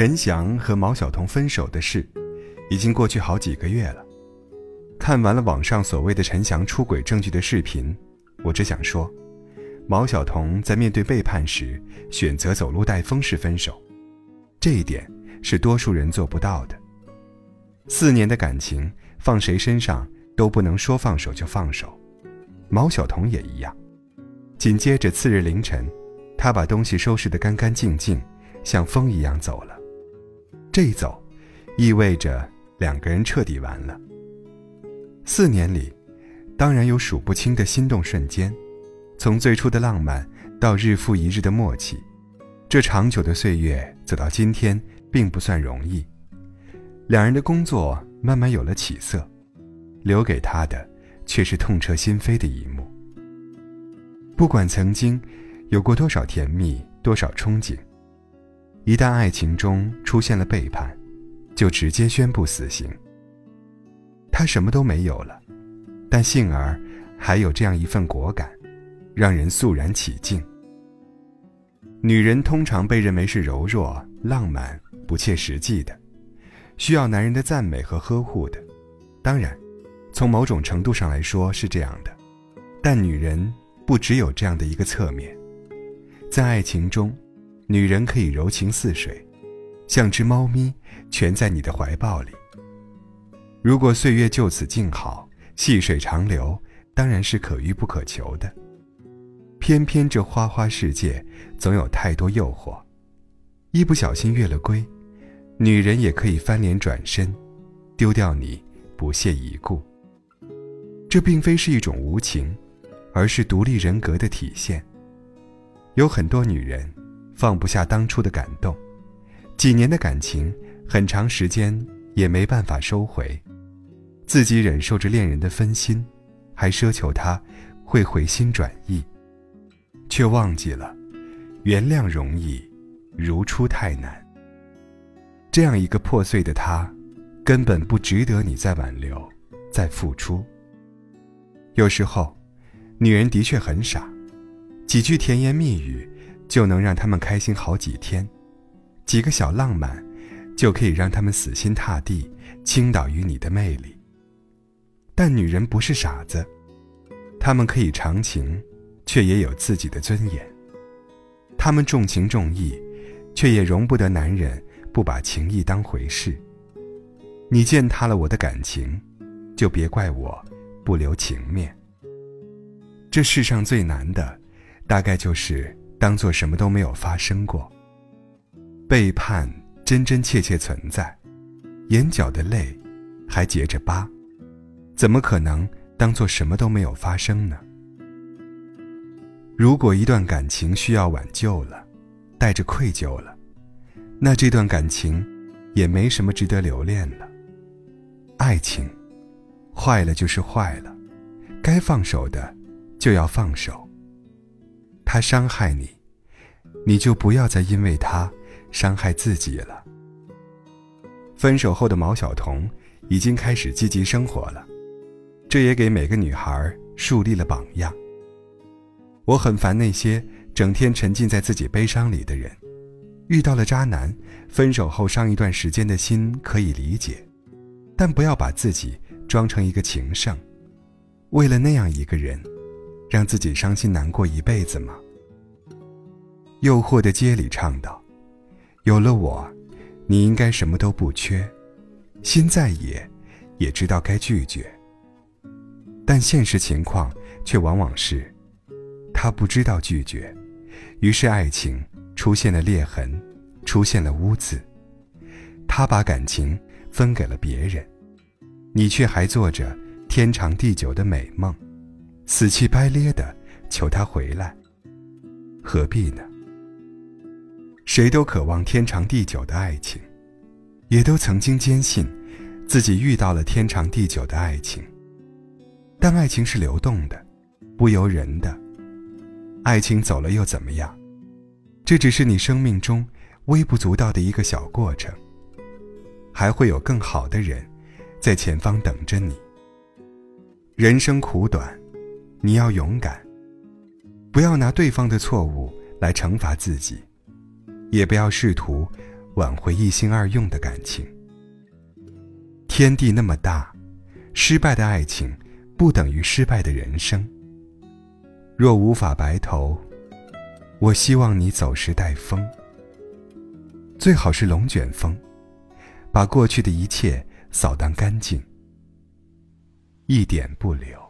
陈翔和毛晓彤分手的事，已经过去好几个月了。看完了网上所谓的陈翔出轨证据的视频，我只想说，毛晓彤在面对背叛时选择走路带风式分手，这一点是多数人做不到的。四年的感情放谁身上都不能说放手就放手，毛晓彤也一样。紧接着次日凌晨，他把东西收拾得干干净净，像风一样走了。这一走，意味着两个人彻底完了。四年里，当然有数不清的心动瞬间，从最初的浪漫到日复一日的默契，这长久的岁月走到今天并不算容易。两人的工作慢慢有了起色，留给他的却是痛彻心扉的一幕。不管曾经有过多少甜蜜，多少憧憬，一旦爱情中出现了背叛，就直接宣布死刑。他什么都没有了，但幸而还有这样一份果敢，让人肃然起敬。女人通常被认为是柔弱、浪漫、不切实际的，需要男人的赞美和呵护的。当然，从某种程度上来说是这样的，但女人不只有这样的一个侧面。在爱情中，女人可以柔情似水，像只猫咪蜷在你的怀抱里。如果岁月就此静好，细水长流，当然是可遇不可求的。偏偏这花花世界总有太多诱惑，一不小心越了规，女人也可以翻脸转身，丢掉你不屑一顾。这并非是一种无情，而是独立人格的体现。有很多女人放不下当初的感动，几年的感情，很长时间也没办法收回。自己忍受着恋人的分心，还奢求他会回心转意，却忘记了原谅容易，如初太难。这样一个破碎的他，根本不值得你再挽留，再付出。有时候，女人的确很傻，几句甜言蜜语就能让他们开心好几天，几个小浪漫就可以让他们死心塌地倾倒于你的魅力。但女人不是傻子，她们可以长情，却也有自己的尊严。她们重情重义，却也容不得男人不把情义当回事。你践踏了我的感情，就别怪我不留情面。这世上最难的，大概就是当做什么都没有发生过。背叛真真切切存在，眼角的泪还结着疤。怎么可能当做什么都没有发生呢？如果一段感情需要挽救了，带着愧疚了，那这段感情也没什么值得留恋了。爱情坏了就是坏了，该放手的就要放手。他伤害你，你就不要再因为他伤害自己了。分手后的毛晓彤已经开始积极生活了。这也给每个女孩树立了榜样。我很烦那些整天沉浸在自己悲伤里的人，遇到了渣男，分手后伤一段时间的心可以理解，但不要把自己装成一个情圣，为了那样一个人，让自己伤心难过一辈子吗？诱惑的街里唱道：“有了我，你应该什么都不缺，心再野，也知道该拒绝。”但现实情况却往往是，他不知道拒绝，于是爱情出现了裂痕，出现了污渍。他把感情分给了别人，你却还做着天长地久的美梦，死气白咧的求他回来，何必呢？谁都渴望天长地久的爱情，也都曾经坚信，自己遇到了天长地久的爱情。但爱情是流动的，不由人的。爱情走了又怎么样？这只是你生命中微不足道的一个小过程。还会有更好的人，在前方等着你。人生苦短，你要勇敢。不要拿对方的错误来惩罚自己，也不要试图挽回一心二用的感情。天地那么大，失败的爱情不等于失败的人生。若无法白头，我希望你走时带风，最好是龙卷风，把过去的一切扫荡干净，一点不留。